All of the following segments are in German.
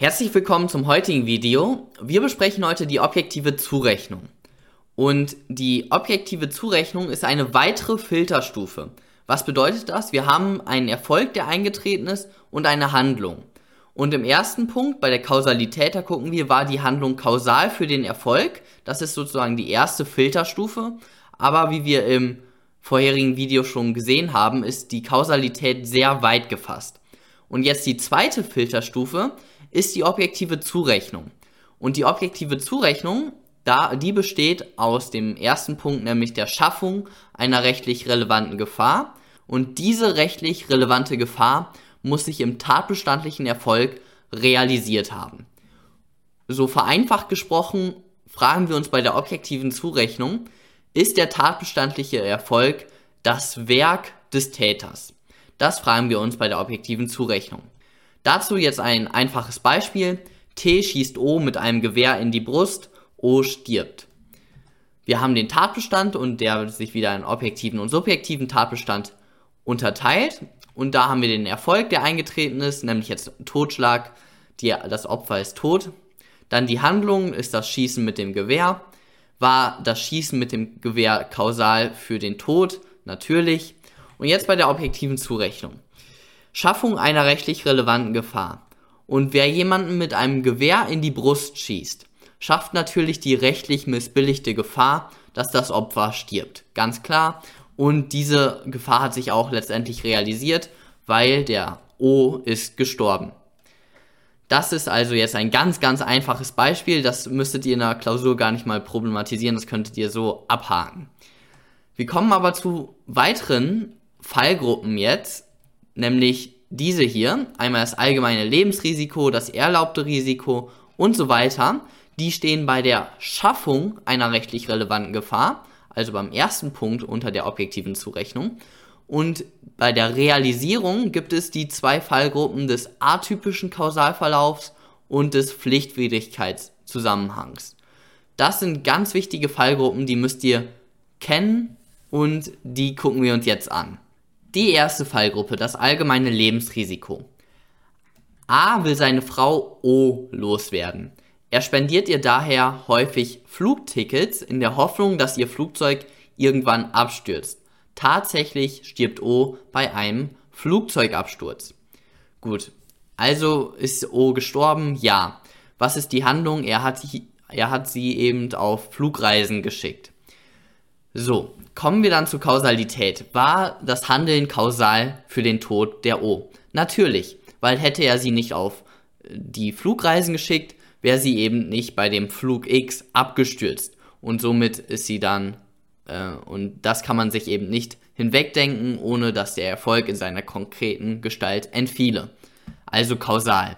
Herzlich willkommen zum heutigen Video. Wir besprechen heute die objektive Zurechnung. Und die objektive Zurechnung ist eine weitere Filterstufe. Was bedeutet das? Wir haben einen Erfolg, der eingetreten ist und eine Handlung. Und im ersten Punkt, bei der Kausalität, da gucken wir, war die Handlung kausal für den Erfolg. Das ist sozusagen die erste Filterstufe. Aber wie wir im vorherigen Video schon gesehen haben, ist die Kausalität sehr weit gefasst. Und jetzt die zweite Filterstufe ist die objektive Zurechnung. Und die objektive Zurechnung, da, die besteht aus dem ersten Punkt, nämlich der Schaffung einer rechtlich relevanten Gefahr. Und diese rechtlich relevante Gefahr muss sich im tatbestandlichen Erfolg realisiert haben. So vereinfacht gesprochen fragen wir uns bei der objektiven Zurechnung, ist der tatbestandliche Erfolg das Werk des Täters? Das fragen wir uns bei der objektiven Zurechnung. Dazu jetzt ein einfaches Beispiel. T schießt O mit einem Gewehr in die Brust, O stirbt. Wir haben den Tatbestand und der sich wieder in objektiven und subjektiven Tatbestand unterteilt. Und da haben wir den Erfolg, der eingetreten ist, nämlich jetzt Totschlag, die, das Opfer ist tot. Dann die Handlung ist das Schießen mit dem Gewehr. War das Schießen mit dem Gewehr kausal für den Tod? Natürlich. Und jetzt bei der objektiven Zurechnung. Schaffung einer rechtlich relevanten Gefahr. Und wer jemanden mit einem Gewehr in die Brust schießt, schafft natürlich die rechtlich missbilligte Gefahr, dass das Opfer stirbt. Ganz klar. Und diese Gefahr hat sich auch letztendlich realisiert, weil der O ist gestorben. Das ist also jetzt ein ganz, ganz einfaches Beispiel. Das müsstet ihr in der Klausur gar nicht mal problematisieren. Das könntet ihr so abhaken. Wir kommen aber zu weiteren Fallgruppen jetzt, nämlich diese hier. Einmal das allgemeine Lebensrisiko, das erlaubte Risiko und so weiter. Die stehen bei der Schaffung einer rechtlich relevanten Gefahr, also beim ersten Punkt unter der objektiven Zurechnung. Und bei der Realisierung gibt es die zwei Fallgruppen des atypischen Kausalverlaufs und des Pflichtwidrigkeitszusammenhangs. Das sind ganz wichtige Fallgruppen, die müsst ihr kennen und die gucken wir uns jetzt an. Die erste Fallgruppe, das allgemeine Lebensrisiko. A will seine Frau O loswerden. Er spendiert ihr daher häufig Flugtickets in der Hoffnung, dass ihr Flugzeug irgendwann abstürzt. Tatsächlich stirbt O bei einem Flugzeugabsturz. Gut, also ist O gestorben? Ja. Was ist die Handlung? Er hat, er hat sie eben auf Flugreisen geschickt. So, kommen wir dann zur Kausalität. War das Handeln kausal für den Tod der O? Natürlich, weil hätte er sie nicht auf äh, die Flugreisen geschickt, wäre sie eben nicht bei dem Flug X abgestürzt. Und somit ist sie dann, äh, und das kann man sich eben nicht hinwegdenken, ohne dass der Erfolg in seiner konkreten Gestalt entfiele. Also kausal.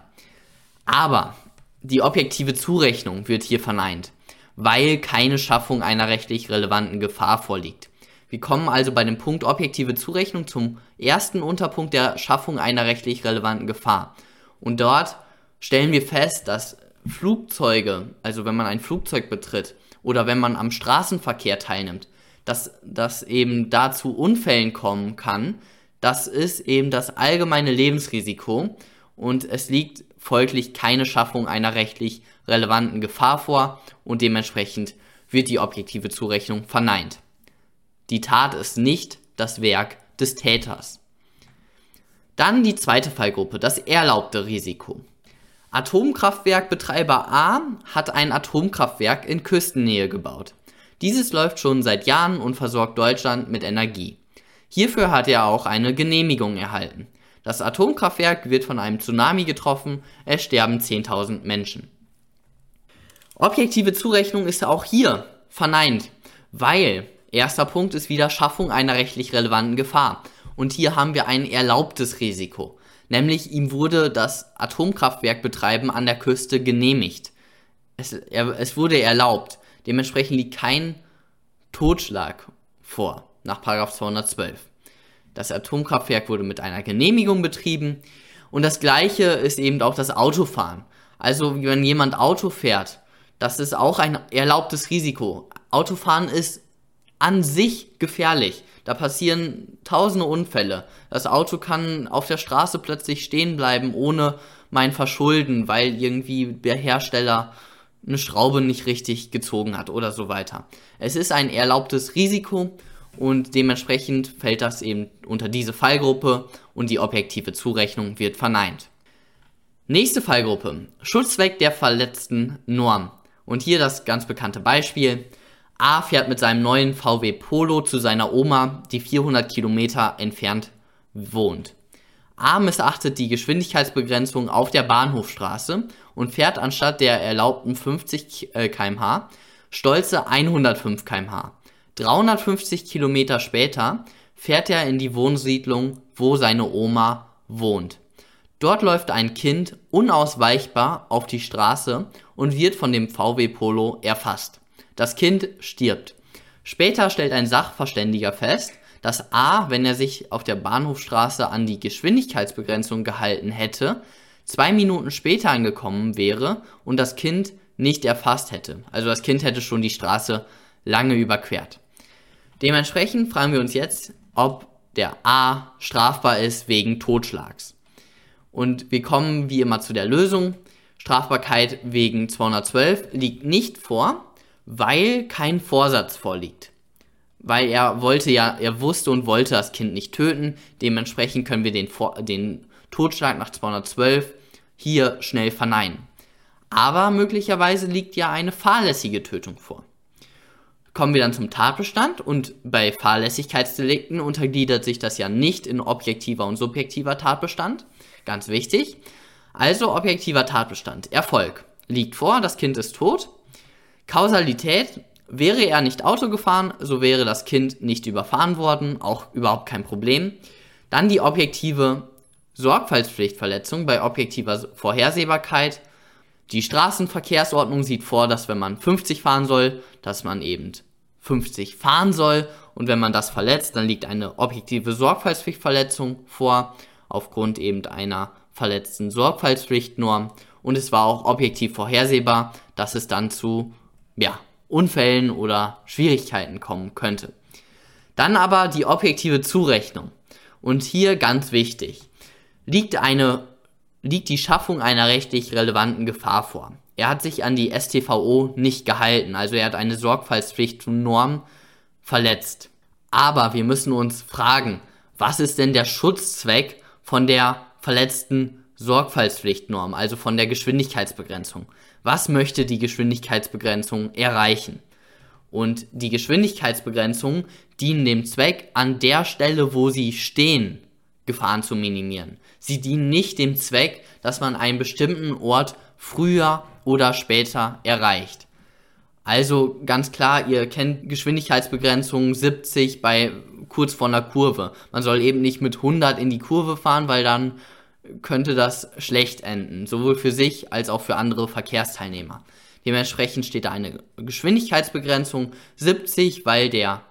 Aber die objektive Zurechnung wird hier verneint weil keine Schaffung einer rechtlich relevanten Gefahr vorliegt. Wir kommen also bei dem Punkt objektive Zurechnung zum ersten Unterpunkt der Schaffung einer rechtlich relevanten Gefahr. Und dort stellen wir fest, dass Flugzeuge, also wenn man ein Flugzeug betritt oder wenn man am Straßenverkehr teilnimmt, dass das eben dazu Unfällen kommen kann, das ist eben das allgemeine Lebensrisiko und es liegt folglich keine Schaffung einer rechtlich relevanten Gefahr vor und dementsprechend wird die objektive Zurechnung verneint. Die Tat ist nicht das Werk des Täters. Dann die zweite Fallgruppe, das erlaubte Risiko. Atomkraftwerkbetreiber A hat ein Atomkraftwerk in Küstennähe gebaut. Dieses läuft schon seit Jahren und versorgt Deutschland mit Energie. Hierfür hat er auch eine Genehmigung erhalten. Das Atomkraftwerk wird von einem Tsunami getroffen, es sterben 10.000 Menschen. Objektive Zurechnung ist auch hier verneint, weil erster Punkt ist wieder Schaffung einer rechtlich relevanten Gefahr. Und hier haben wir ein erlaubtes Risiko. Nämlich ihm wurde das Atomkraftwerkbetreiben an der Küste genehmigt. Es, er, es wurde erlaubt. Dementsprechend liegt kein Totschlag vor nach 212. Das Atomkraftwerk wurde mit einer Genehmigung betrieben. Und das gleiche ist eben auch das Autofahren. Also wenn jemand Auto fährt, das ist auch ein erlaubtes Risiko. Autofahren ist an sich gefährlich. Da passieren tausende Unfälle. Das Auto kann auf der Straße plötzlich stehen bleiben, ohne mein Verschulden, weil irgendwie der Hersteller eine Schraube nicht richtig gezogen hat oder so weiter. Es ist ein erlaubtes Risiko und dementsprechend fällt das eben unter diese Fallgruppe und die objektive Zurechnung wird verneint. Nächste Fallgruppe. Schutzzweck der verletzten Norm. Und hier das ganz bekannte Beispiel. A fährt mit seinem neuen VW Polo zu seiner Oma, die 400 Kilometer entfernt wohnt. A missachtet die Geschwindigkeitsbegrenzung auf der Bahnhofstraße und fährt anstatt der erlaubten 50 km/h stolze 105 km/h. 350 Kilometer später fährt er in die Wohnsiedlung, wo seine Oma wohnt. Dort läuft ein Kind unausweichbar auf die Straße und wird von dem VW Polo erfasst. Das Kind stirbt. Später stellt ein Sachverständiger fest, dass A, wenn er sich auf der Bahnhofstraße an die Geschwindigkeitsbegrenzung gehalten hätte, zwei Minuten später angekommen wäre und das Kind nicht erfasst hätte. Also das Kind hätte schon die Straße lange überquert. Dementsprechend fragen wir uns jetzt, ob der A strafbar ist wegen Totschlags. Und wir kommen wie immer zu der Lösung. Strafbarkeit wegen 212 liegt nicht vor, weil kein Vorsatz vorliegt. Weil er wollte ja, er wusste und wollte das Kind nicht töten. Dementsprechend können wir den, den Totschlag nach 212 hier schnell verneinen. Aber möglicherweise liegt ja eine fahrlässige Tötung vor kommen wir dann zum Tatbestand und bei Fahrlässigkeitsdelikten untergliedert sich das ja nicht in objektiver und subjektiver Tatbestand. Ganz wichtig. Also objektiver Tatbestand. Erfolg. Liegt vor, das Kind ist tot. Kausalität. Wäre er nicht Auto gefahren, so wäre das Kind nicht überfahren worden, auch überhaupt kein Problem. Dann die objektive Sorgfaltspflichtverletzung bei objektiver Vorhersehbarkeit. Die Straßenverkehrsordnung sieht vor, dass wenn man 50 fahren soll, dass man eben 50 fahren soll und wenn man das verletzt, dann liegt eine objektive Sorgfaltspflichtverletzung vor aufgrund eben einer verletzten Sorgfaltspflichtnorm und es war auch objektiv vorhersehbar, dass es dann zu ja, Unfällen oder Schwierigkeiten kommen könnte. Dann aber die objektive Zurechnung. Und hier ganz wichtig, liegt eine liegt die Schaffung einer rechtlich relevanten Gefahr vor. Er hat sich an die STVO nicht gehalten, also er hat eine Sorgfaltspflicht zu Norm verletzt. Aber wir müssen uns fragen, was ist denn der Schutzzweck von der verletzten Sorgfaltspflichtnorm, also von der Geschwindigkeitsbegrenzung? Was möchte die Geschwindigkeitsbegrenzung erreichen? Und die Geschwindigkeitsbegrenzungen dienen dem Zweck, an der Stelle, wo sie stehen, Gefahren zu minimieren. Sie dienen nicht dem Zweck, dass man einen bestimmten Ort früher oder später erreicht. Also ganz klar, ihr kennt Geschwindigkeitsbegrenzung 70 bei kurz vor einer Kurve. Man soll eben nicht mit 100 in die Kurve fahren, weil dann könnte das schlecht enden, sowohl für sich als auch für andere Verkehrsteilnehmer. Dementsprechend steht da eine Geschwindigkeitsbegrenzung 70, weil der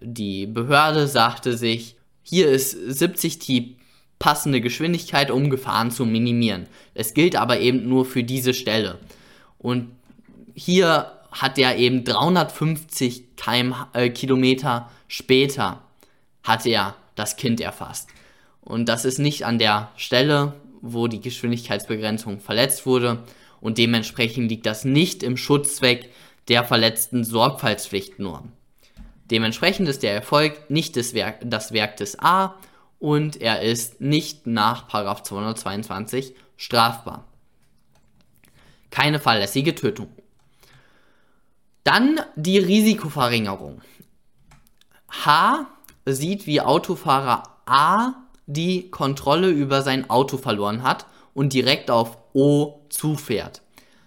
die Behörde sagte sich, hier ist 70 die passende Geschwindigkeit, um Gefahren zu minimieren. Es gilt aber eben nur für diese Stelle. Und hier hat er eben 350 km, äh, Kilometer später hat er das Kind erfasst. Und das ist nicht an der Stelle, wo die Geschwindigkeitsbegrenzung verletzt wurde. Und dementsprechend liegt das nicht im Schutzzweck der verletzten Sorgfaltspflichtnorm. Dementsprechend ist der Erfolg nicht das Werk, das Werk des A und er ist nicht nach 222 strafbar. Keine fahrlässige Tötung. Dann die Risikoverringerung. H sieht, wie Autofahrer A die Kontrolle über sein Auto verloren hat und direkt auf O zufährt.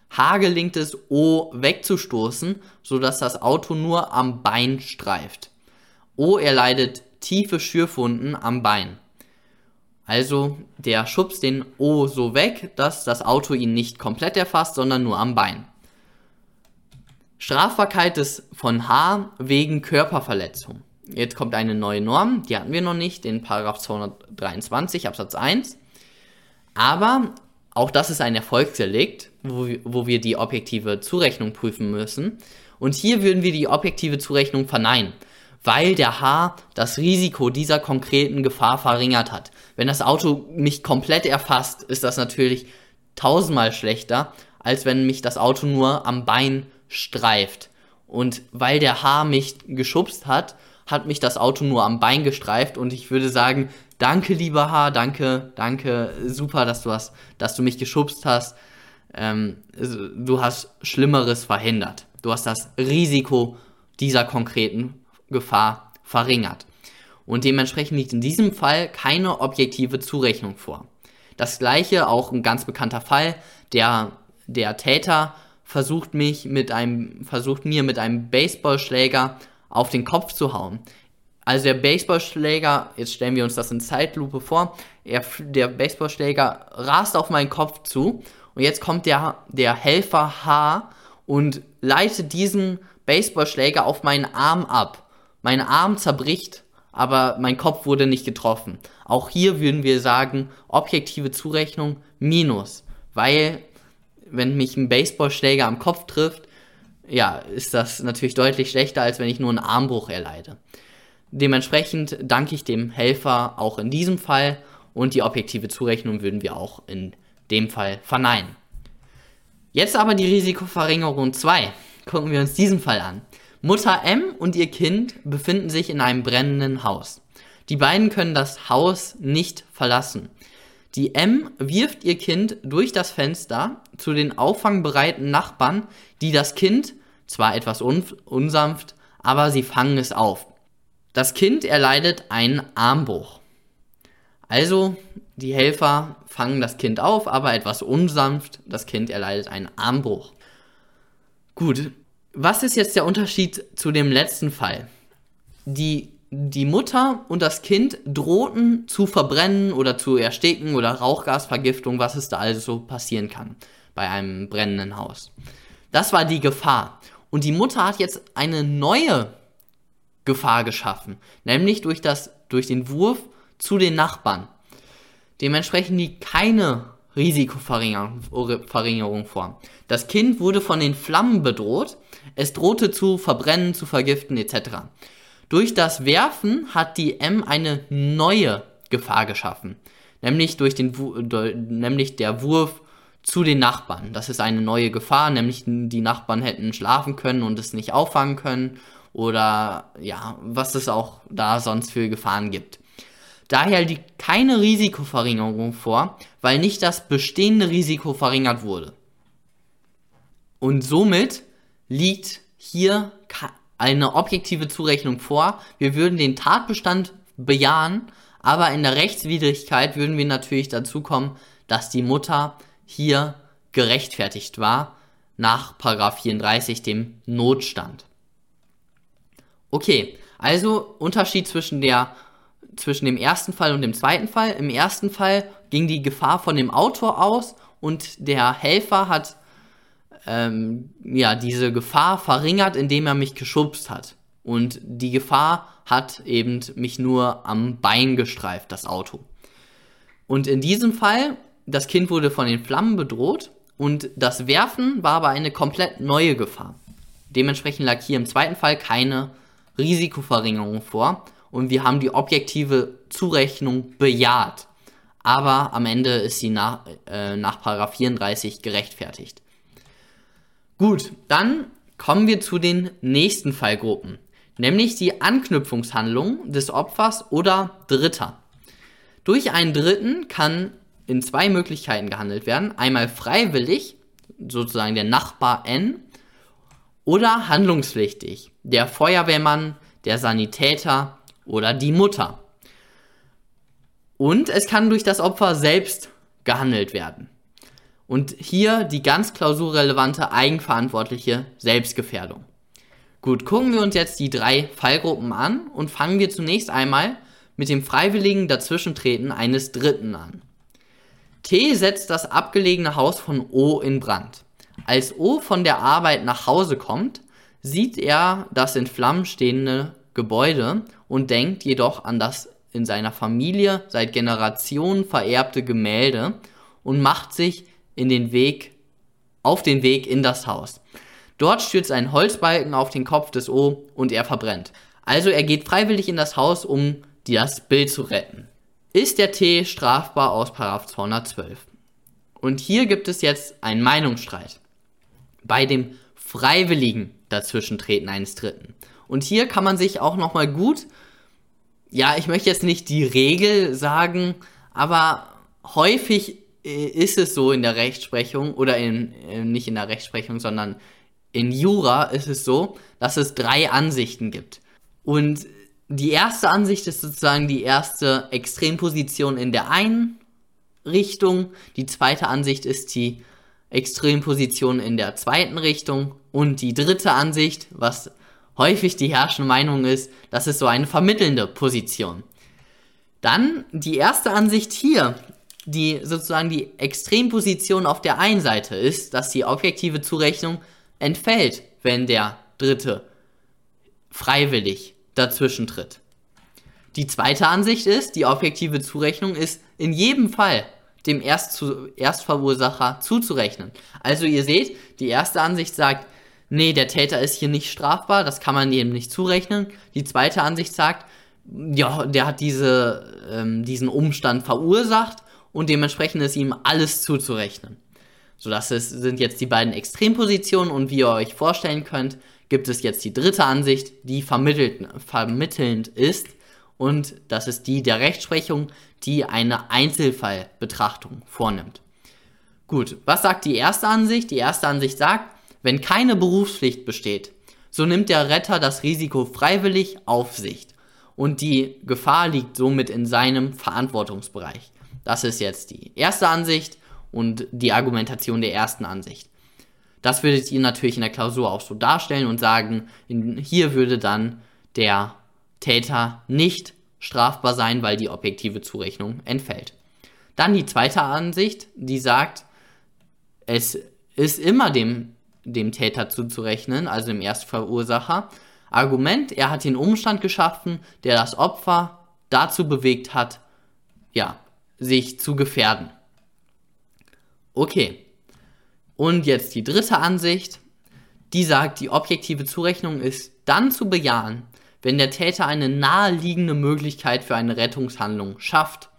H gelingt es, O wegzustoßen, sodass das Auto nur am Bein streift. O erleidet tiefe Schürfwunden am Bein. Also der schubst den O so weg, dass das Auto ihn nicht komplett erfasst, sondern nur am Bein. Strafbarkeit des von H wegen Körperverletzung. Jetzt kommt eine neue Norm, die hatten wir noch nicht, den Paragraph 223 Absatz 1. Aber auch das ist ein Erfolgsdelikt, wo, wo wir die objektive Zurechnung prüfen müssen. Und hier würden wir die objektive Zurechnung verneinen, weil der H das Risiko dieser konkreten Gefahr verringert hat. Wenn das Auto mich komplett erfasst, ist das natürlich tausendmal schlechter, als wenn mich das Auto nur am Bein streift. Und weil der H mich geschubst hat, hat mich das Auto nur am Bein gestreift und ich würde sagen, danke lieber H, danke, danke, super, dass du hast, dass du mich geschubst hast. Ähm, du hast Schlimmeres verhindert. Du hast das Risiko dieser konkreten Gefahr verringert. Und dementsprechend liegt in diesem Fall keine objektive Zurechnung vor. Das gleiche, auch ein ganz bekannter Fall, der, der Täter versucht mich mit einem, versucht mir mit einem Baseballschläger auf den Kopf zu hauen. Also der Baseballschläger, jetzt stellen wir uns das in Zeitlupe vor, er, der Baseballschläger rast auf meinen Kopf zu und jetzt kommt der, der Helfer H und leitet diesen Baseballschläger auf meinen Arm ab. Mein Arm zerbricht, aber mein Kopf wurde nicht getroffen. Auch hier würden wir sagen, objektive Zurechnung minus, weil wenn mich ein Baseballschläger am Kopf trifft, ja, ist das natürlich deutlich schlechter, als wenn ich nur einen Armbruch erleide. Dementsprechend danke ich dem Helfer auch in diesem Fall und die objektive Zurechnung würden wir auch in dem Fall verneinen. Jetzt aber die Risikoverringerung 2. Gucken wir uns diesen Fall an. Mutter M und ihr Kind befinden sich in einem brennenden Haus. Die beiden können das Haus nicht verlassen. Die M wirft ihr Kind durch das Fenster zu den auffangbereiten Nachbarn, die das Kind, zwar etwas unsanft, aber sie fangen es auf. Das Kind erleidet einen Armbruch. Also, die Helfer fangen das Kind auf, aber etwas unsanft, das Kind erleidet einen Armbruch. Gut, was ist jetzt der Unterschied zu dem letzten Fall? Die die Mutter und das Kind drohten zu verbrennen oder zu ersticken oder Rauchgasvergiftung, was es da also passieren kann bei einem brennenden Haus. Das war die Gefahr. Und die Mutter hat jetzt eine neue Gefahr geschaffen, nämlich durch, das, durch den Wurf zu den Nachbarn. Dementsprechend liegt keine Risikoverringerung vor. Das Kind wurde von den Flammen bedroht, es drohte zu verbrennen, zu vergiften etc. Durch das Werfen hat die M eine neue Gefahr geschaffen, nämlich durch den nämlich der Wurf zu den Nachbarn. Das ist eine neue Gefahr, nämlich die Nachbarn hätten schlafen können und es nicht auffangen können oder ja, was es auch da sonst für Gefahren gibt. Daher liegt keine Risikoverringerung vor, weil nicht das bestehende Risiko verringert wurde. Und somit liegt hier eine objektive Zurechnung vor. Wir würden den Tatbestand bejahen, aber in der Rechtswidrigkeit würden wir natürlich dazu kommen, dass die Mutter hier gerechtfertigt war nach 34 dem Notstand. Okay, also Unterschied zwischen der zwischen dem ersten Fall und dem zweiten Fall. Im ersten Fall ging die Gefahr von dem Autor aus und der Helfer hat ähm, ja, diese Gefahr verringert, indem er mich geschubst hat. Und die Gefahr hat eben mich nur am Bein gestreift, das Auto. Und in diesem Fall, das Kind wurde von den Flammen bedroht und das Werfen war aber eine komplett neue Gefahr. Dementsprechend lag hier im zweiten Fall keine Risikoverringerung vor und wir haben die objektive Zurechnung bejaht. Aber am Ende ist sie nach, äh, nach 34 gerechtfertigt. Gut, dann kommen wir zu den nächsten Fallgruppen, nämlich die Anknüpfungshandlung des Opfers oder Dritter. Durch einen Dritten kann in zwei Möglichkeiten gehandelt werden. Einmal freiwillig, sozusagen der Nachbar N, oder handlungspflichtig, der Feuerwehrmann, der Sanitäter oder die Mutter. Und es kann durch das Opfer selbst gehandelt werden. Und hier die ganz klausurrelevante eigenverantwortliche Selbstgefährdung. Gut, gucken wir uns jetzt die drei Fallgruppen an und fangen wir zunächst einmal mit dem freiwilligen Dazwischentreten eines Dritten an. T setzt das abgelegene Haus von O in Brand. Als O von der Arbeit nach Hause kommt, sieht er das in Flammen stehende Gebäude und denkt jedoch an das in seiner Familie seit Generationen vererbte Gemälde und macht sich in den Weg, auf den Weg in das Haus. Dort stürzt ein Holzbalken auf den Kopf des O und er verbrennt. Also er geht freiwillig in das Haus, um das Bild zu retten. Ist der T strafbar aus 212? Und hier gibt es jetzt einen Meinungsstreit. Bei dem freiwilligen Dazwischentreten eines Dritten. Und hier kann man sich auch nochmal gut, ja, ich möchte jetzt nicht die Regel sagen, aber häufig ist es so in der Rechtsprechung oder in, äh, nicht in der Rechtsprechung, sondern in Jura ist es so, dass es drei Ansichten gibt. Und die erste Ansicht ist sozusagen die erste Extremposition in der einen Richtung. Die zweite Ansicht ist die Extremposition in der zweiten Richtung. Und die dritte Ansicht, was häufig die herrschende Meinung ist, das ist so eine vermittelnde Position. Dann die erste Ansicht hier, die sozusagen die Extremposition auf der einen Seite ist, dass die objektive Zurechnung entfällt, wenn der Dritte freiwillig dazwischen tritt. Die zweite Ansicht ist, die objektive Zurechnung ist in jedem Fall dem Erstzu Erstverursacher zuzurechnen. Also ihr seht, die erste Ansicht sagt, nee, der Täter ist hier nicht strafbar, das kann man ihm nicht zurechnen. Die zweite Ansicht sagt, ja, der hat diese, ähm, diesen Umstand verursacht und dementsprechend ist ihm alles zuzurechnen. So, das ist, sind jetzt die beiden Extrempositionen und wie ihr euch vorstellen könnt, gibt es jetzt die dritte Ansicht, die vermittelnd ist und das ist die der Rechtsprechung, die eine Einzelfallbetrachtung vornimmt. Gut, was sagt die erste Ansicht? Die erste Ansicht sagt, wenn keine Berufspflicht besteht, so nimmt der Retter das Risiko freiwillig auf sich und die Gefahr liegt somit in seinem Verantwortungsbereich. Das ist jetzt die erste Ansicht und die Argumentation der ersten Ansicht. Das würdet ihr natürlich in der Klausur auch so darstellen und sagen, hier würde dann der Täter nicht strafbar sein, weil die objektive Zurechnung entfällt. Dann die zweite Ansicht, die sagt, es ist immer dem, dem Täter zuzurechnen, also dem Erstverursacher. Argument, er hat den Umstand geschaffen, der das Opfer dazu bewegt hat, ja, sich zu gefährden. Okay, und jetzt die dritte Ansicht, die sagt, die objektive Zurechnung ist dann zu bejahen, wenn der Täter eine naheliegende Möglichkeit für eine Rettungshandlung schafft.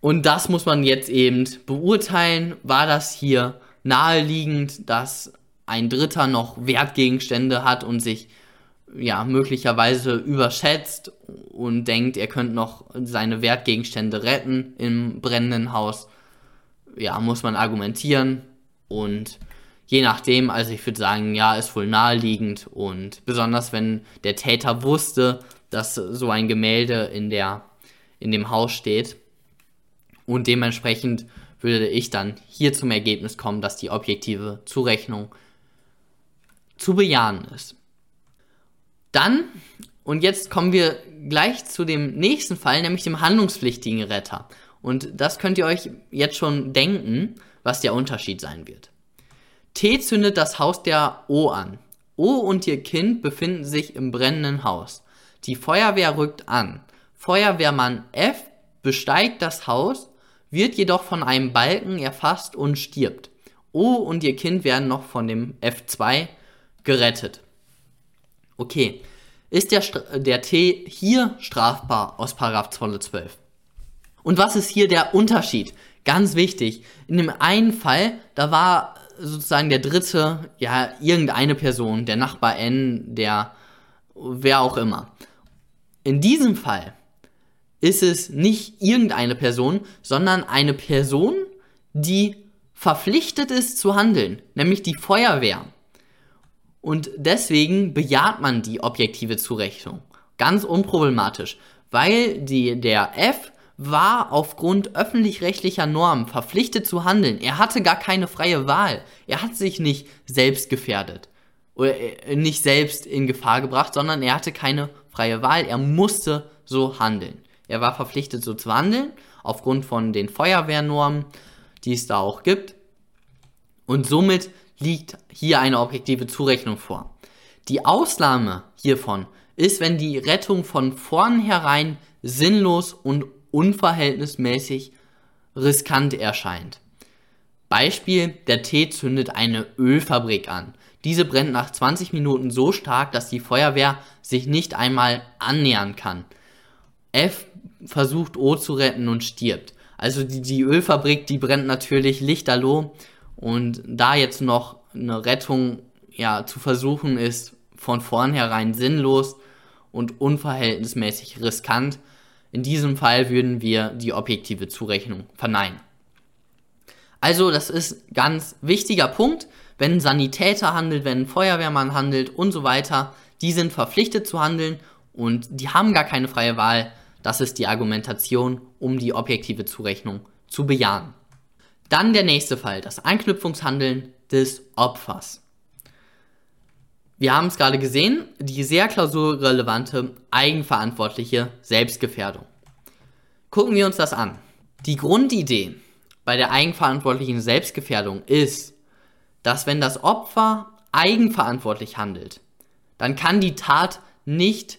Und das muss man jetzt eben beurteilen. War das hier naheliegend, dass ein Dritter noch Wertgegenstände hat und sich ja möglicherweise überschätzt und denkt, er könnte noch seine Wertgegenstände retten im brennenden Haus? Ja, muss man argumentieren. Und je nachdem, also ich würde sagen, ja, ist wohl naheliegend. Und besonders wenn der Täter wusste, dass so ein Gemälde in, der, in dem Haus steht. Und dementsprechend würde ich dann hier zum Ergebnis kommen, dass die objektive Zurechnung zu bejahen ist. Dann, und jetzt kommen wir gleich zu dem nächsten Fall, nämlich dem handlungspflichtigen Retter. Und das könnt ihr euch jetzt schon denken was der Unterschied sein wird. T zündet das Haus der O an. O und ihr Kind befinden sich im brennenden Haus. Die Feuerwehr rückt an. Feuerwehrmann F besteigt das Haus, wird jedoch von einem Balken erfasst und stirbt. O und ihr Kind werden noch von dem F2 gerettet. Okay, ist der, der T hier strafbar aus 212? Und was ist hier der Unterschied? Ganz wichtig. In dem einen Fall, da war sozusagen der dritte, ja, irgendeine Person, der Nachbar N, der, wer auch immer. In diesem Fall ist es nicht irgendeine Person, sondern eine Person, die verpflichtet ist zu handeln, nämlich die Feuerwehr. Und deswegen bejaht man die objektive Zurechnung. Ganz unproblematisch, weil die, der F war aufgrund öffentlich-rechtlicher Normen verpflichtet zu handeln. Er hatte gar keine freie Wahl. Er hat sich nicht selbst gefährdet oder äh, nicht selbst in Gefahr gebracht, sondern er hatte keine freie Wahl. Er musste so handeln. Er war verpflichtet so zu handeln aufgrund von den Feuerwehrnormen, die es da auch gibt. Und somit liegt hier eine objektive Zurechnung vor. Die Ausnahme hiervon ist, wenn die Rettung von vornherein sinnlos und unverhältnismäßig riskant erscheint. Beispiel, der T zündet eine Ölfabrik an. Diese brennt nach 20 Minuten so stark, dass die Feuerwehr sich nicht einmal annähern kann. F versucht O zu retten und stirbt. Also die, die Ölfabrik, die brennt natürlich lichterloh und da jetzt noch eine Rettung ja, zu versuchen, ist von vornherein sinnlos und unverhältnismäßig riskant. In diesem Fall würden wir die objektive Zurechnung verneinen. Also das ist ganz wichtiger Punkt, wenn ein Sanitäter handelt, wenn ein Feuerwehrmann handelt und so weiter, die sind verpflichtet zu handeln und die haben gar keine freie Wahl. Das ist die Argumentation, um die objektive Zurechnung zu bejahen. Dann der nächste Fall, das Anknüpfungshandeln des Opfers. Wir haben es gerade gesehen, die sehr klausurrelevante eigenverantwortliche Selbstgefährdung. Gucken wir uns das an. Die Grundidee bei der eigenverantwortlichen Selbstgefährdung ist, dass wenn das Opfer eigenverantwortlich handelt, dann kann die Tat nicht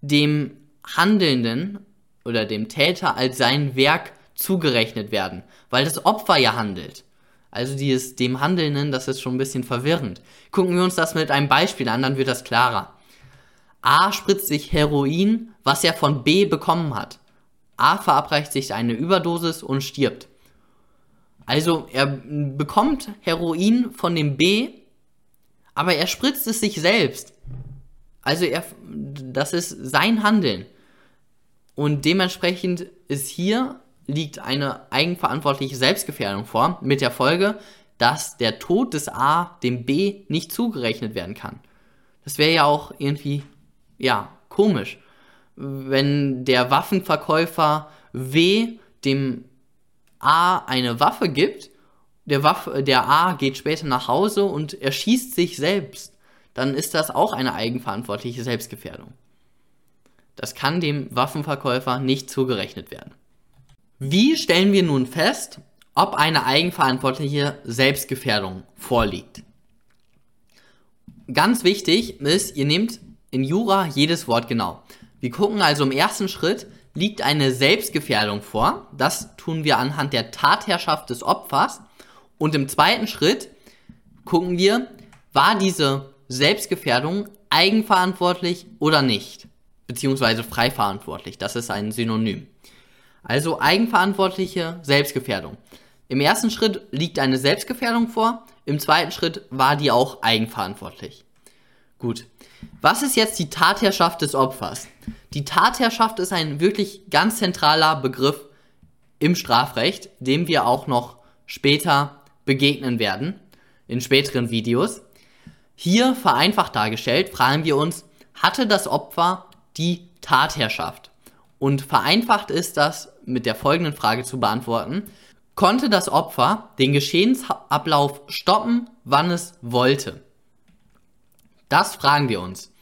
dem Handelnden oder dem Täter als sein Werk zugerechnet werden, weil das Opfer ja handelt. Also dieses dem Handelnden, das ist schon ein bisschen verwirrend. Gucken wir uns das mit einem Beispiel an, dann wird das klarer. A spritzt sich Heroin, was er von B bekommen hat. A verabreicht sich eine Überdosis und stirbt. Also er bekommt Heroin von dem B, aber er spritzt es sich selbst. Also er, das ist sein Handeln. Und dementsprechend ist hier liegt eine eigenverantwortliche Selbstgefährdung vor, mit der Folge, dass der Tod des A dem B nicht zugerechnet werden kann. Das wäre ja auch irgendwie, ja, komisch, wenn der Waffenverkäufer W dem A eine Waffe gibt, der, Waffe, der A geht später nach Hause und erschießt sich selbst, dann ist das auch eine eigenverantwortliche Selbstgefährdung. Das kann dem Waffenverkäufer nicht zugerechnet werden. Wie stellen wir nun fest, ob eine eigenverantwortliche Selbstgefährdung vorliegt? Ganz wichtig ist, ihr nehmt in Jura jedes Wort genau. Wir gucken also im ersten Schritt, liegt eine Selbstgefährdung vor. Das tun wir anhand der Tatherrschaft des Opfers. Und im zweiten Schritt gucken wir, war diese Selbstgefährdung eigenverantwortlich oder nicht? Beziehungsweise frei verantwortlich. Das ist ein Synonym. Also eigenverantwortliche Selbstgefährdung. Im ersten Schritt liegt eine Selbstgefährdung vor, im zweiten Schritt war die auch eigenverantwortlich. Gut. Was ist jetzt die Tatherrschaft des Opfers? Die Tatherrschaft ist ein wirklich ganz zentraler Begriff im Strafrecht, dem wir auch noch später begegnen werden, in späteren Videos. Hier vereinfacht dargestellt, fragen wir uns, hatte das Opfer die Tatherrschaft? Und vereinfacht ist das mit der folgenden Frage zu beantworten. Konnte das Opfer den Geschehensablauf stoppen, wann es wollte? Das fragen wir uns.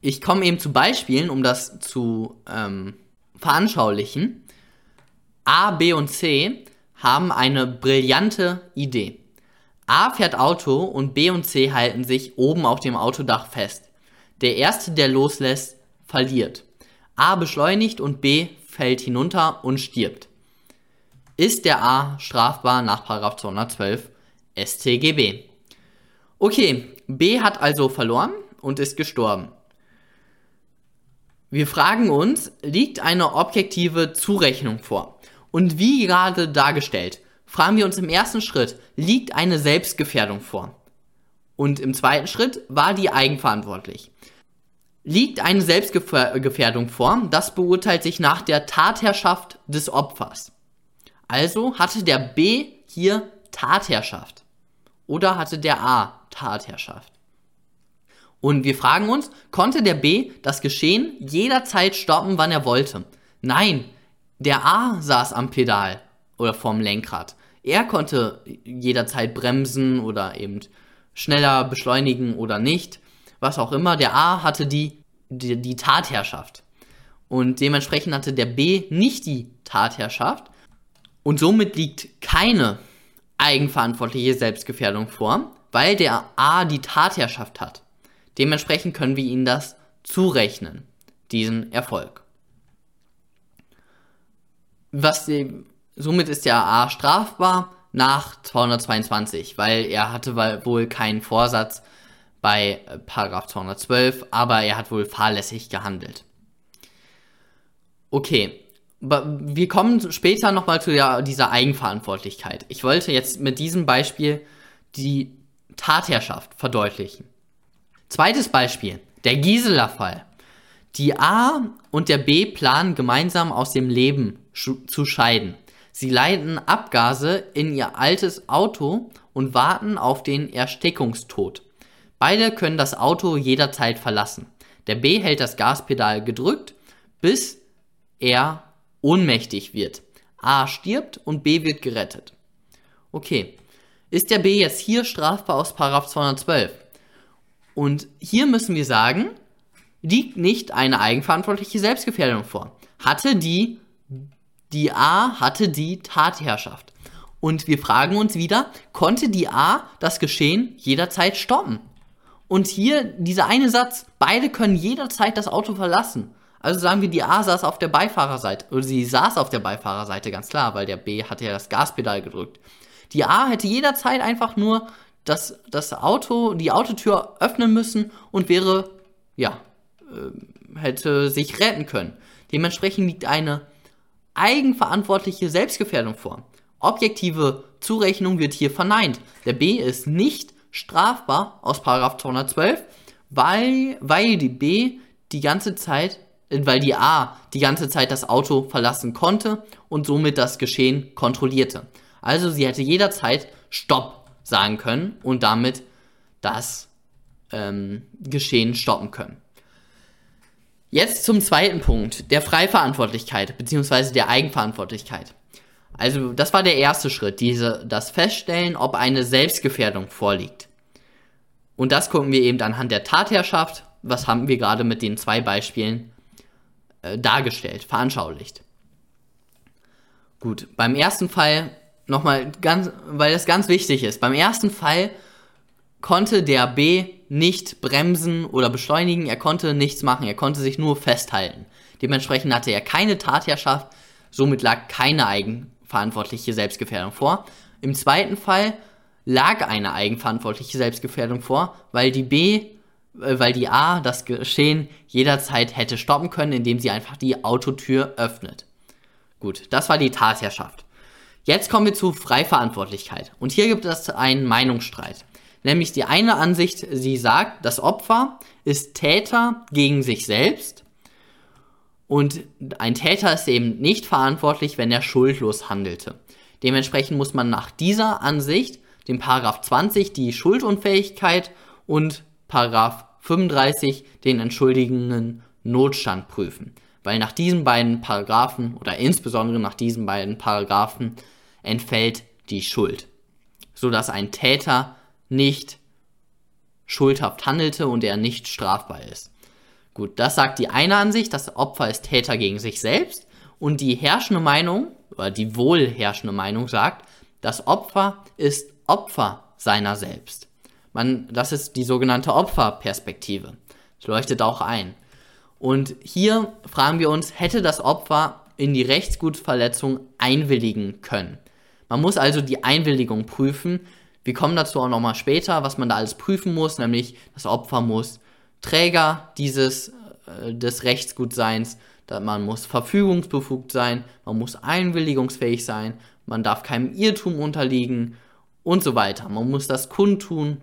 Ich komme eben zu Beispielen, um das zu ähm, veranschaulichen. A, B und C haben eine brillante Idee. A fährt Auto und B und C halten sich oben auf dem Autodach fest. Der erste, der loslässt, verliert. A beschleunigt und B fällt hinunter und stirbt. Ist der A strafbar nach 212 StGB? Okay, B hat also verloren und ist gestorben. Wir fragen uns, liegt eine objektive Zurechnung vor? Und wie gerade dargestellt, fragen wir uns im ersten Schritt, liegt eine Selbstgefährdung vor? Und im zweiten Schritt, war die eigenverantwortlich? Liegt eine Selbstgefährdung vor, das beurteilt sich nach der Tatherrschaft des Opfers. Also hatte der B hier Tatherrschaft oder hatte der A Tatherrschaft. Und wir fragen uns, konnte der B das Geschehen jederzeit stoppen, wann er wollte? Nein, der A saß am Pedal oder vorm Lenkrad. Er konnte jederzeit bremsen oder eben schneller beschleunigen oder nicht was auch immer. Der A hatte die, die, die Tatherrschaft. Und dementsprechend hatte der B nicht die Tatherrschaft. Und somit liegt keine eigenverantwortliche Selbstgefährdung vor, weil der A die Tatherrschaft hat. Dementsprechend können wir ihnen das zurechnen, diesen Erfolg. Was somit ist der A strafbar nach 222, weil er hatte wohl keinen Vorsatz bei äh, Paragraph 212, aber er hat wohl fahrlässig gehandelt. Okay, wir kommen später nochmal zu der, dieser Eigenverantwortlichkeit. Ich wollte jetzt mit diesem Beispiel die Tatherrschaft verdeutlichen. Zweites Beispiel, der Gisela-Fall. Die A und der B planen gemeinsam aus dem Leben zu scheiden. Sie leiten Abgase in ihr altes Auto und warten auf den Erstickungstod. Beide können das Auto jederzeit verlassen. Der B hält das Gaspedal gedrückt, bis er ohnmächtig wird. A stirbt und B wird gerettet. Okay, ist der B jetzt hier strafbar aus 212? Und hier müssen wir sagen, liegt nicht eine eigenverantwortliche Selbstgefährdung vor. Hatte die, die A hatte die Tatherrschaft. Und wir fragen uns wieder, konnte die A das Geschehen jederzeit stoppen? Und hier dieser eine Satz, beide können jederzeit das Auto verlassen. Also sagen wir, die A saß auf der Beifahrerseite, oder sie saß auf der Beifahrerseite, ganz klar, weil der B hatte ja das Gaspedal gedrückt. Die A hätte jederzeit einfach nur das, das Auto, die Autotür öffnen müssen und wäre, ja, äh, hätte sich retten können. Dementsprechend liegt eine eigenverantwortliche Selbstgefährdung vor. Objektive Zurechnung wird hier verneint. Der B ist nicht strafbar aus 212, weil, weil die B die ganze Zeit, äh, weil die A die ganze Zeit das Auto verlassen konnte und somit das Geschehen kontrollierte. Also sie hätte jederzeit Stopp sagen können und damit das ähm, Geschehen stoppen können. Jetzt zum zweiten Punkt, der Freiverantwortlichkeit bzw. der Eigenverantwortlichkeit. Also das war der erste Schritt, diese, das Feststellen, ob eine Selbstgefährdung vorliegt. Und das gucken wir eben anhand der Tatherrschaft, was haben wir gerade mit den zwei Beispielen äh, dargestellt, veranschaulicht. Gut, beim ersten Fall nochmal ganz, weil das ganz wichtig ist, beim ersten Fall konnte der B nicht bremsen oder beschleunigen, er konnte nichts machen, er konnte sich nur festhalten. Dementsprechend hatte er keine Tatherrschaft, somit lag keine eigenverantwortliche Selbstgefährdung vor. Im zweiten Fall lag eine eigenverantwortliche Selbstgefährdung vor, weil die B, äh, weil die A das Geschehen jederzeit hätte stoppen können, indem sie einfach die Autotür öffnet. Gut, das war die Tatherrschaft. Jetzt kommen wir zu Freiverantwortlichkeit. Und hier gibt es einen Meinungsstreit. Nämlich die eine Ansicht, sie sagt, das Opfer ist Täter gegen sich selbst und ein Täter ist eben nicht verantwortlich, wenn er schuldlos handelte. Dementsprechend muss man nach dieser Ansicht den Paragraph 20 die Schuldunfähigkeit und Paragraph 35 den entschuldigenden Notstand prüfen. Weil nach diesen beiden Paragraphen oder insbesondere nach diesen beiden Paragraphen entfällt die Schuld. Sodass ein Täter nicht schuldhaft handelte und er nicht strafbar ist. Gut, das sagt die eine Ansicht, das Opfer ist Täter gegen sich selbst und die herrschende Meinung oder die wohl herrschende Meinung sagt, das Opfer ist Opfer seiner selbst. Man, das ist die sogenannte Opferperspektive. Das leuchtet auch ein. Und hier fragen wir uns, hätte das Opfer in die Rechtsgutsverletzung einwilligen können? Man muss also die Einwilligung prüfen, wir kommen dazu auch nochmal später, was man da alles prüfen muss, nämlich das Opfer muss Träger dieses äh, des Rechtsgutseins, man muss verfügungsbefugt sein, man muss einwilligungsfähig sein, man darf keinem Irrtum unterliegen und so weiter. Man muss das kundtun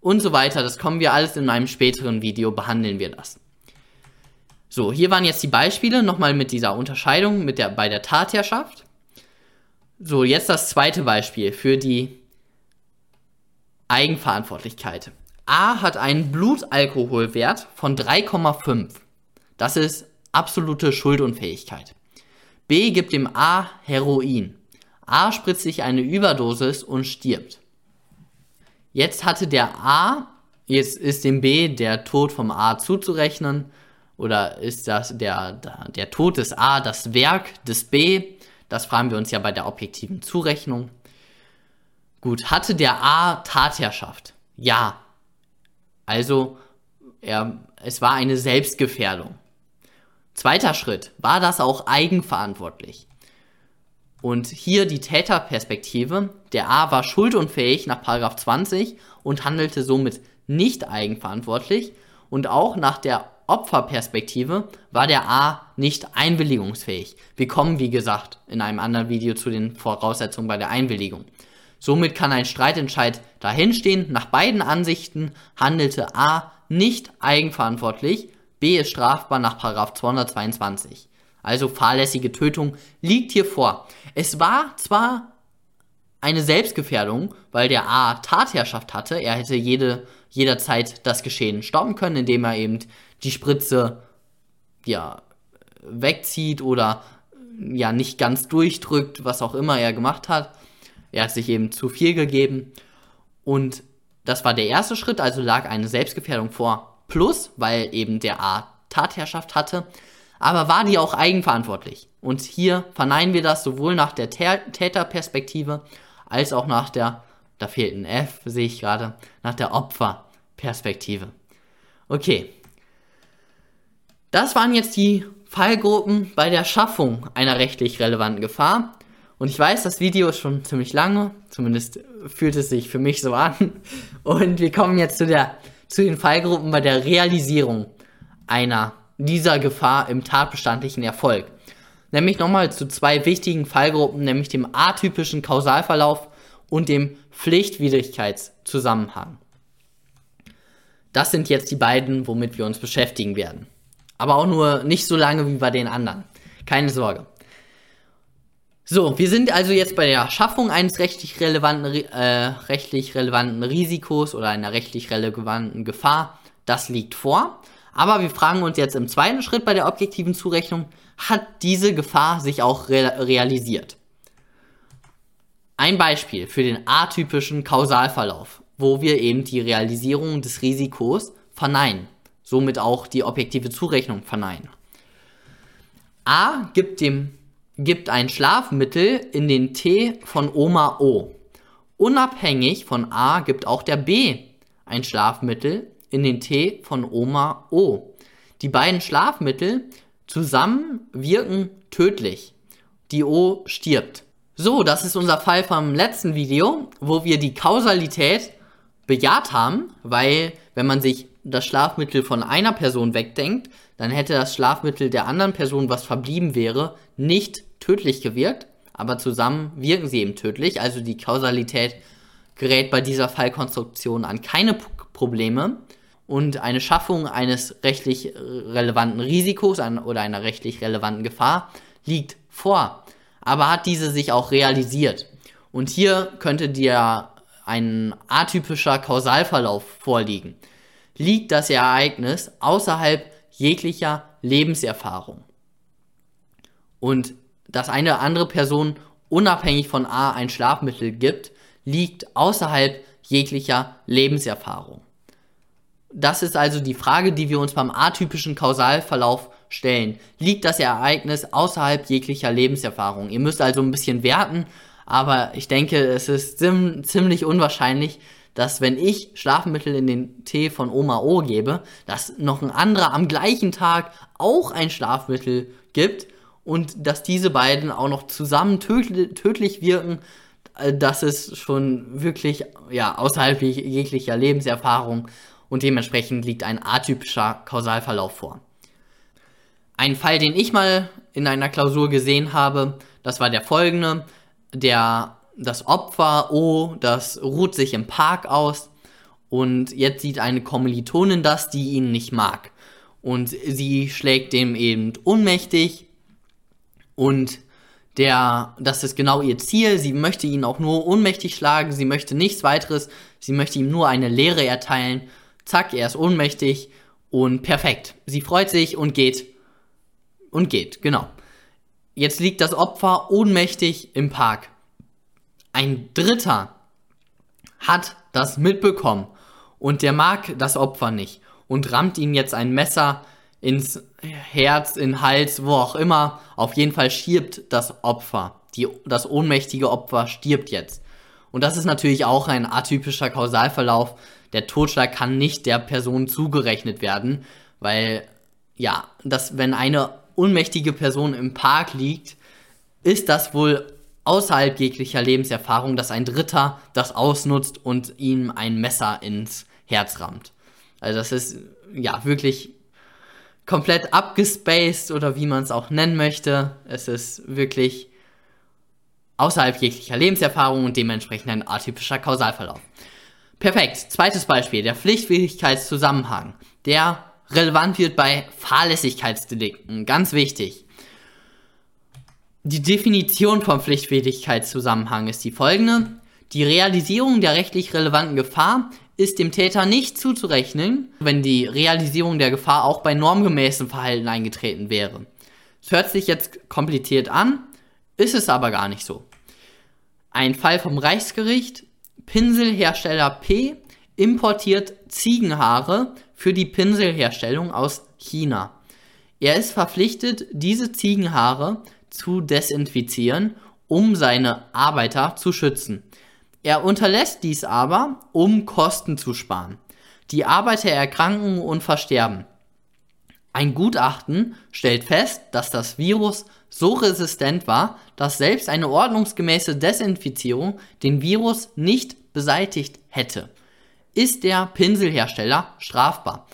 und so weiter. Das kommen wir alles in einem späteren Video, behandeln wir das. So, hier waren jetzt die Beispiele, nochmal mit dieser Unterscheidung mit der, bei der Tatherrschaft. So, jetzt das zweite Beispiel für die Eigenverantwortlichkeit. A hat einen Blutalkoholwert von 3,5. Das ist absolute Schuldunfähigkeit. B gibt dem A Heroin. A spritzt sich eine Überdosis und stirbt. Jetzt hatte der A, jetzt ist dem B der Tod vom A zuzurechnen, oder ist das der, der Tod des A das Werk des B? Das fragen wir uns ja bei der objektiven Zurechnung. Gut, hatte der A Tatherrschaft? Ja. Also, er, es war eine Selbstgefährdung. Zweiter Schritt, war das auch eigenverantwortlich? Und hier die Täterperspektive. Der A war schuldunfähig nach 20 und handelte somit nicht eigenverantwortlich. Und auch nach der Opferperspektive war der A nicht einwilligungsfähig. Wir kommen, wie gesagt, in einem anderen Video zu den Voraussetzungen bei der Einwilligung. Somit kann ein Streitentscheid dahinstehen. Nach beiden Ansichten handelte A nicht eigenverantwortlich, B ist strafbar nach 222. Also fahrlässige Tötung liegt hier vor. Es war zwar eine Selbstgefährdung, weil der A Tatherrschaft hatte, er hätte jede, jederzeit das Geschehen stoppen können, indem er eben die Spritze ja, wegzieht oder ja nicht ganz durchdrückt, was auch immer er gemacht hat. Er hat sich eben zu viel gegeben und das war der erste Schritt, also lag eine Selbstgefährdung vor. Plus, weil eben der A Tatherrschaft hatte, aber war die auch eigenverantwortlich? Und hier verneinen wir das sowohl nach der Täterperspektive als auch nach der, da fehlt ein F, sehe ich gerade, nach der Opferperspektive. Okay. Das waren jetzt die Fallgruppen bei der Schaffung einer rechtlich relevanten Gefahr. Und ich weiß, das Video ist schon ziemlich lange, zumindest fühlt es sich für mich so an. Und wir kommen jetzt zu, der, zu den Fallgruppen bei der Realisierung einer dieser Gefahr im tatbestandlichen Erfolg. Nämlich nochmal zu zwei wichtigen Fallgruppen, nämlich dem atypischen Kausalverlauf und dem Pflichtwidrigkeitszusammenhang. Das sind jetzt die beiden, womit wir uns beschäftigen werden. Aber auch nur nicht so lange wie bei den anderen. Keine Sorge. So, wir sind also jetzt bei der Schaffung eines rechtlich relevanten, äh, rechtlich relevanten Risikos oder einer rechtlich relevanten Gefahr. Das liegt vor. Aber wir fragen uns jetzt im zweiten Schritt bei der objektiven Zurechnung, hat diese Gefahr sich auch re realisiert? Ein Beispiel für den atypischen Kausalverlauf, wo wir eben die Realisierung des Risikos verneinen, somit auch die objektive Zurechnung verneinen. A gibt dem gibt ein Schlafmittel in den T von Oma O. Unabhängig von A gibt auch der B ein Schlafmittel in den T von Oma O. Die beiden Schlafmittel zusammen wirken tödlich. Die O stirbt. So, das ist unser Fall vom letzten Video, wo wir die Kausalität bejaht haben, weil wenn man sich das Schlafmittel von einer Person wegdenkt, dann hätte das Schlafmittel der anderen Person, was verblieben wäre, nicht tödlich gewirkt, aber zusammen wirken sie eben tödlich. Also die Kausalität gerät bei dieser Fallkonstruktion an keine P Probleme und eine Schaffung eines rechtlich relevanten Risikos an, oder einer rechtlich relevanten Gefahr liegt vor. Aber hat diese sich auch realisiert? Und hier könnte dir ein atypischer Kausalverlauf vorliegen. Liegt das Ereignis außerhalb jeglicher Lebenserfahrung? Und dass eine andere Person unabhängig von A ein Schlafmittel gibt, liegt außerhalb jeglicher Lebenserfahrung. Das ist also die Frage, die wir uns beim atypischen Kausalverlauf stellen. Liegt das Ereignis außerhalb jeglicher Lebenserfahrung? Ihr müsst also ein bisschen werten, aber ich denke, es ist ziemlich unwahrscheinlich, dass wenn ich Schlafmittel in den Tee von Oma O gebe, dass noch ein anderer am gleichen Tag auch ein Schlafmittel gibt und dass diese beiden auch noch zusammen tödlich wirken, äh, das ist schon wirklich ja, außerhalb jeglicher Lebenserfahrung und dementsprechend liegt ein atypischer Kausalverlauf vor. Ein Fall, den ich mal in einer Klausur gesehen habe, das war der folgende. Der, das Opfer O, das ruht sich im Park aus und jetzt sieht eine Kommilitonin das, die ihn nicht mag. Und sie schlägt dem eben ohnmächtig und der, das ist genau ihr Ziel. Sie möchte ihn auch nur ohnmächtig schlagen. Sie möchte nichts weiteres. Sie möchte ihm nur eine Lehre erteilen zack, er ist ohnmächtig und perfekt. Sie freut sich und geht. Und geht, genau. Jetzt liegt das Opfer ohnmächtig im Park. Ein Dritter hat das mitbekommen und der mag das Opfer nicht und rammt ihm jetzt ein Messer ins Herz, in Hals, wo auch immer. Auf jeden Fall stirbt das Opfer. Die, das ohnmächtige Opfer stirbt jetzt. Und das ist natürlich auch ein atypischer Kausalverlauf, der Totschlag kann nicht der Person zugerechnet werden, weil ja, dass wenn eine unmächtige Person im Park liegt, ist das wohl außerhalb jeglicher Lebenserfahrung, dass ein Dritter das ausnutzt und ihm ein Messer ins Herz rammt. Also das ist ja wirklich komplett abgespaced oder wie man es auch nennen möchte. Es ist wirklich außerhalb jeglicher Lebenserfahrung und dementsprechend ein atypischer Kausalverlauf. Perfekt. Zweites Beispiel, der Pflichtwidrigkeitszusammenhang, der relevant wird bei Fahrlässigkeitsdelikten. Ganz wichtig. Die Definition vom Pflichtwidrigkeitszusammenhang ist die folgende. Die Realisierung der rechtlich relevanten Gefahr ist dem Täter nicht zuzurechnen, wenn die Realisierung der Gefahr auch bei normgemäßem Verhalten eingetreten wäre. Es hört sich jetzt kompliziert an, ist es aber gar nicht so. Ein Fall vom Reichsgericht. Pinselhersteller P importiert Ziegenhaare für die Pinselherstellung aus China. Er ist verpflichtet, diese Ziegenhaare zu desinfizieren, um seine Arbeiter zu schützen. Er unterlässt dies aber, um Kosten zu sparen. Die Arbeiter erkranken und versterben. Ein Gutachten stellt fest, dass das Virus so resistent war, dass selbst eine ordnungsgemäße Desinfizierung den Virus nicht beseitigt hätte. Ist der Pinselhersteller strafbar?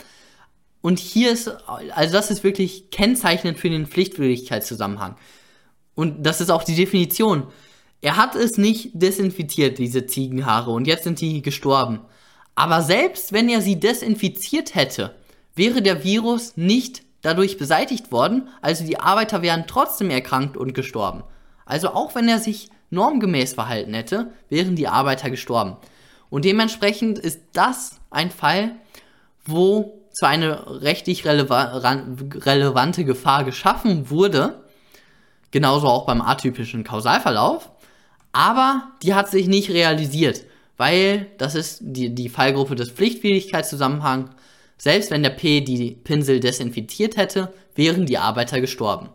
Und hier ist, also das ist wirklich kennzeichnend für den Pflichtwürdigkeitszusammenhang. Und das ist auch die Definition. Er hat es nicht desinfiziert, diese Ziegenhaare, und jetzt sind die gestorben. Aber selbst wenn er sie desinfiziert hätte, wäre der Virus nicht dadurch beseitigt worden, also die Arbeiter wären trotzdem erkrankt und gestorben. Also auch wenn er sich normgemäß verhalten hätte, wären die Arbeiter gestorben. Und dementsprechend ist das ein Fall, wo zwar eine rechtlich releva relevante Gefahr geschaffen wurde, genauso auch beim atypischen Kausalverlauf, aber die hat sich nicht realisiert, weil das ist die, die Fallgruppe des Pflichtwidrigkeitszusammenhangs. Selbst wenn der P die Pinsel desinfiziert hätte, wären die Arbeiter gestorben.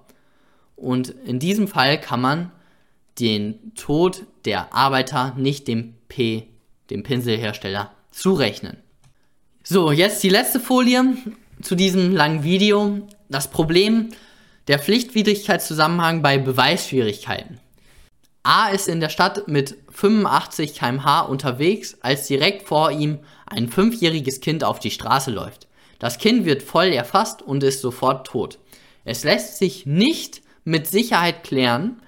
Und in diesem Fall kann man den Tod der Arbeiter nicht dem P, dem Pinselhersteller, zurechnen. So, jetzt die letzte Folie zu diesem langen Video. Das Problem der Pflichtwidrigkeitszusammenhang bei Beweisschwierigkeiten. A ist in der Stadt mit 85 km/h unterwegs, als direkt vor ihm ein fünfjähriges Kind auf die Straße läuft. Das Kind wird voll erfasst und ist sofort tot. Es lässt sich nicht mit Sicherheit klären,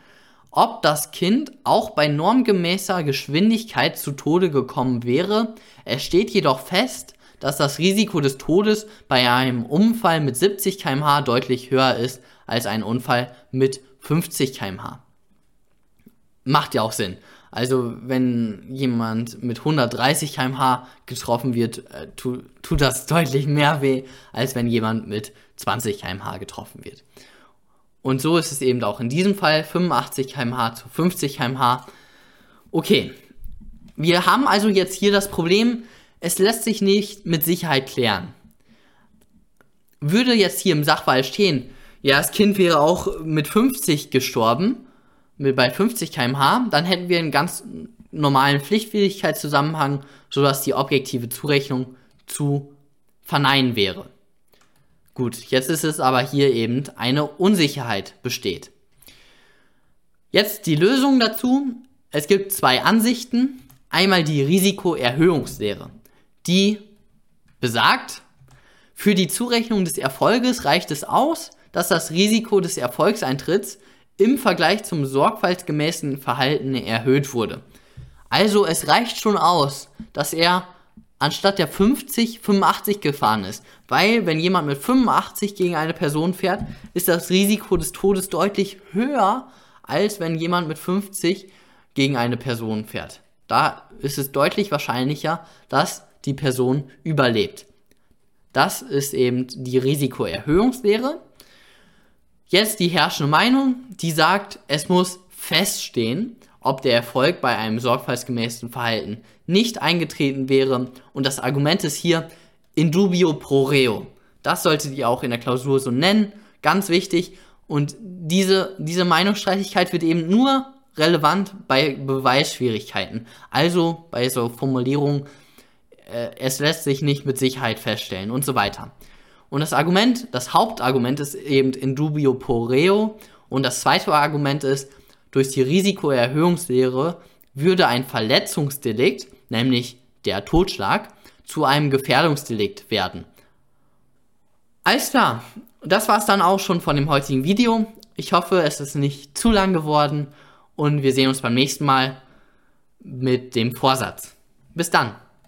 ob das Kind auch bei normgemäßer Geschwindigkeit zu Tode gekommen wäre. Es steht jedoch fest, dass das Risiko des Todes bei einem Unfall mit 70 km/h deutlich höher ist als ein Unfall mit 50 km/h macht ja auch Sinn. Also wenn jemand mit 130 km/h getroffen wird, äh, tu, tut das deutlich mehr weh, als wenn jemand mit 20 km/h getroffen wird. Und so ist es eben auch in diesem Fall 85 km/h zu 50 km/h. Okay, wir haben also jetzt hier das Problem, es lässt sich nicht mit Sicherheit klären. Würde jetzt hier im Sachverhalt stehen, ja, das Kind wäre auch mit 50 gestorben, bei 50 km/h, dann hätten wir einen ganz normalen Pflichtfähigkeitszusammenhang, sodass die objektive Zurechnung zu verneinen wäre. Gut, jetzt ist es aber hier eben eine Unsicherheit besteht. Jetzt die Lösung dazu. Es gibt zwei Ansichten. Einmal die Risikoerhöhungslehre. Die besagt, für die Zurechnung des Erfolges reicht es aus, dass das Risiko des Erfolgseintritts im Vergleich zum sorgfaltsgemäßen Verhalten erhöht wurde. Also es reicht schon aus, dass er anstatt der 50 85 gefahren ist, weil wenn jemand mit 85 gegen eine Person fährt, ist das Risiko des Todes deutlich höher, als wenn jemand mit 50 gegen eine Person fährt. Da ist es deutlich wahrscheinlicher, dass die Person überlebt. Das ist eben die Risikoerhöhungslehre. Jetzt die herrschende Meinung, die sagt, es muss feststehen, ob der Erfolg bei einem sorgfaltsgemäßen Verhalten nicht eingetreten wäre. Und das Argument ist hier in dubio pro reo. Das solltet ihr auch in der Klausur so nennen. Ganz wichtig. Und diese, diese Meinungsstreitigkeit wird eben nur relevant bei Beweisschwierigkeiten. Also bei so Formulierungen, äh, es lässt sich nicht mit Sicherheit feststellen und so weiter. Und das Argument, das Hauptargument ist eben in dubio pro reo. Und das zweite Argument ist durch die Risikoerhöhungslehre würde ein Verletzungsdelikt, nämlich der Totschlag, zu einem Gefährdungsdelikt werden. Alles klar, das war es dann auch schon von dem heutigen Video. Ich hoffe, es ist nicht zu lang geworden und wir sehen uns beim nächsten Mal mit dem Vorsatz. Bis dann.